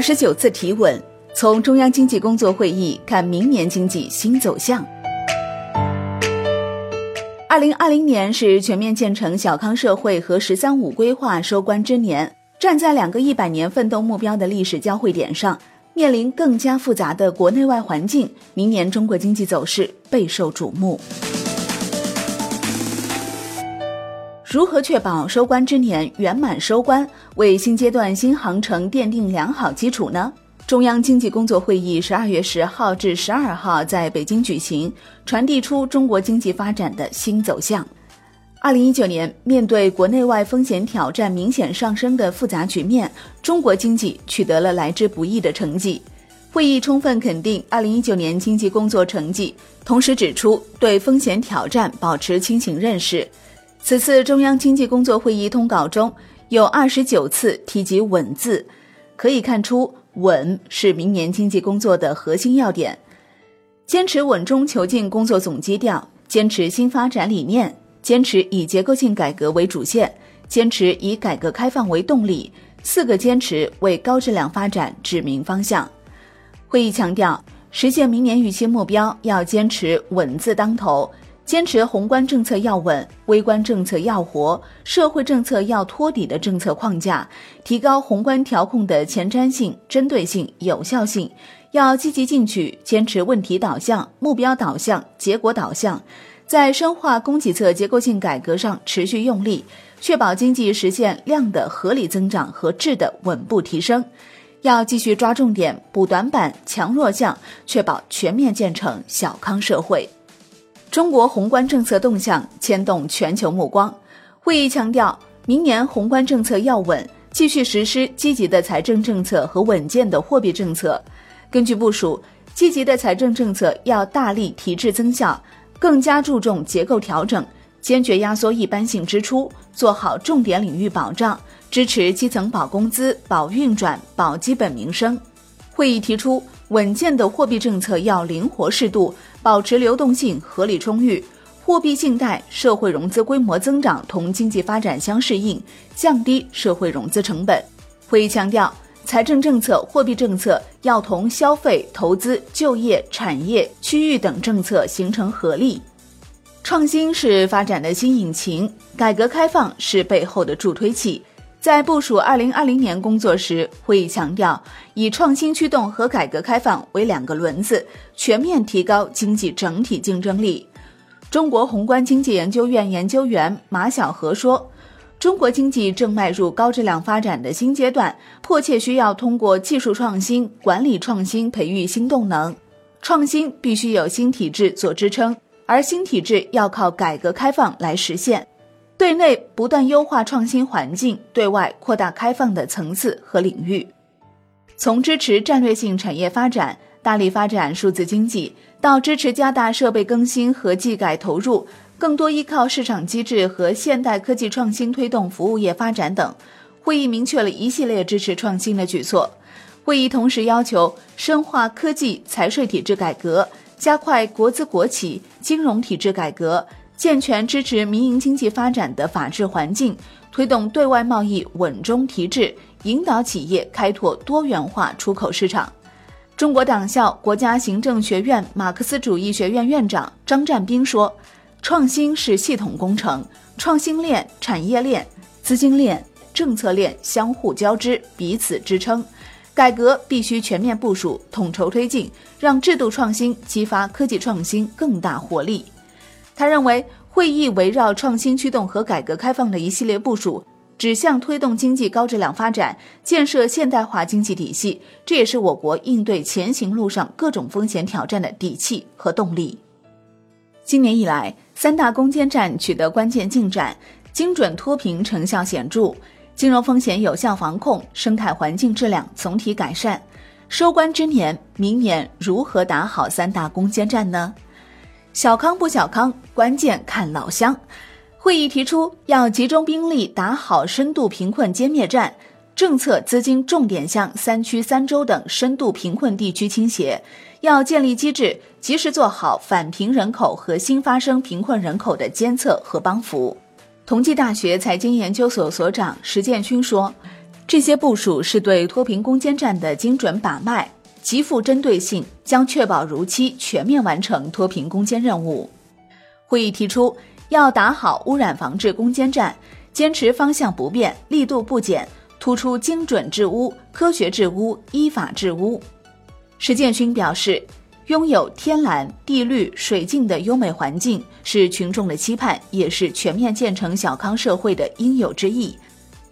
二十九次提问，从中央经济工作会议看明年经济新走向。二零二零年是全面建成小康社会和“十三五”规划收官之年，站在两个一百年奋斗目标的历史交汇点上，面临更加复杂的国内外环境，明年中国经济走势备受瞩目。如何确保收官之年圆满收官，为新阶段新航程奠定良好基础呢？中央经济工作会议十二月十号至十二号在北京举行，传递出中国经济发展的新走向。二零一九年，面对国内外风险挑战明显上升的复杂局面，中国经济取得了来之不易的成绩。会议充分肯定二零一九年经济工作成绩，同时指出对风险挑战保持清醒认识。此次中央经济工作会议通稿中有二十九次提及“稳”字，可以看出“稳”是明年经济工作的核心要点。坚持稳中求进工作总基调，坚持新发展理念，坚持以结构性改革为主线，坚持以改革开放为动力，四个坚持为高质量发展指明方向。会议强调，实现明年预期目标要坚持“稳”字当头。坚持宏观政策要稳，微观政策要活，社会政策要托底的政策框架，提高宏观调控的前瞻性、针对性、有效性。要积极进取，坚持问题导向、目标导向、结果导向，在深化供给侧结构性改革上持续用力，确保经济实现量的合理增长和质的稳步提升。要继续抓重点、补短板、强弱项，确保全面建成小康社会。中国宏观政策动向牵动全球目光。会议强调，明年宏观政策要稳，继续实施积极的财政政策和稳健的货币政策。根据部署，积极的财政政策要大力提质增效，更加注重结构调整，坚决压缩一般性支出，做好重点领域保障，支持基层保工资、保运转、保基本民生。会议提出，稳健的货币政策要灵活适度。保持流动性合理充裕，货币信贷、社会融资规模增长同经济发展相适应，降低社会融资成本。会议强调，财政政策、货币政策要同消费、投资、就业、产业、区域等政策形成合力。创新是发展的新引擎，改革开放是背后的助推器。在部署二零二零年工作时，会议强调以创新驱动和改革开放为两个轮子，全面提高经济整体竞争力。中国宏观经济研究院研究员马晓河说：“中国经济正迈入高质量发展的新阶段，迫切需要通过技术创新、管理创新培育新动能。创新必须有新体制做支撑，而新体制要靠改革开放来实现。”对内不断优化创新环境，对外扩大开放的层次和领域。从支持战略性产业发展、大力发展数字经济，到支持加大设备更新和技改投入，更多依靠市场机制和现代科技创新推动服务业发展等，会议明确了一系列支持创新的举措。会议同时要求深化科技财税体制改革，加快国资国企金融体制改革。健全支持民营经济发展的法治环境，推动对外贸易稳中提质，引导企业开拓多元化出口市场。中国党校国家行政学院马克思主义学院院长张占斌说：“创新是系统工程，创新链、产业链、资金链、政策链相互交织，彼此支撑。改革必须全面部署、统筹推进，让制度创新激发科技创新更大活力。”他认为，会议围绕创新驱动和改革开放的一系列部署，指向推动经济高质量发展，建设现代化经济体系。这也是我国应对前行路上各种风险挑战的底气和动力。今年以来，三大攻坚战取得关键进展，精准脱贫成效显著，金融风险有效防控，生态环境质量总体改善。收官之年，明年如何打好三大攻坚战呢？小康不小康，关键看老乡。会议提出，要集中兵力打好深度贫困歼灭战，政策资金重点向三区三州等深度贫困地区倾斜。要建立机制，及时做好返贫人口和新发生贫困人口的监测和帮扶。同济大学财经研究所所长石建勋说。这些部署是对脱贫攻坚战的精准把脉，极富针对性，将确保如期全面完成脱贫攻坚任务。会议提出，要打好污染防治攻坚战，坚持方向不变、力度不减，突出精准治污、科学治污、依法治污。石建勋表示，拥有天蓝、地绿、水净的优美环境是群众的期盼，也是全面建成小康社会的应有之义。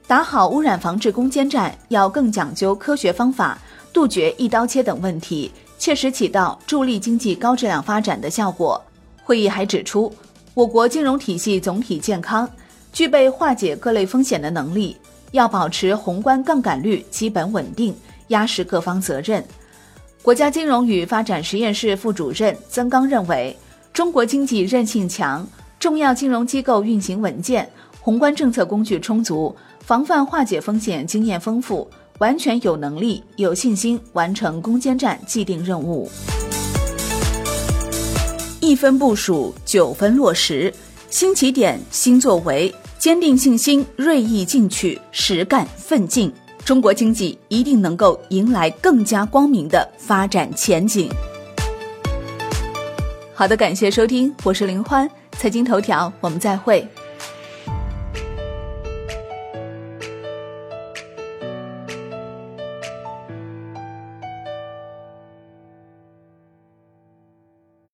打好污染防治攻坚战，要更讲究科学方法，杜绝一刀切等问题，切实起到助力经济高质量发展的效果。会议还指出，我国金融体系总体健康，具备化解各类风险的能力，要保持宏观杠杆率基本稳定，压实各方责任。国家金融与发展实验室副主任曾刚认为，中国经济韧性强，重要金融机构运行稳健，宏观政策工具充足。防范化解风险经验丰富，完全有能力、有信心完成攻坚战既定任务。一分部署，九分落实，新起点，新作为，坚定信心，锐意进取，实干奋进，中国经济一定能够迎来更加光明的发展前景。好的，感谢收听，我是林欢，财经头条，我们再会。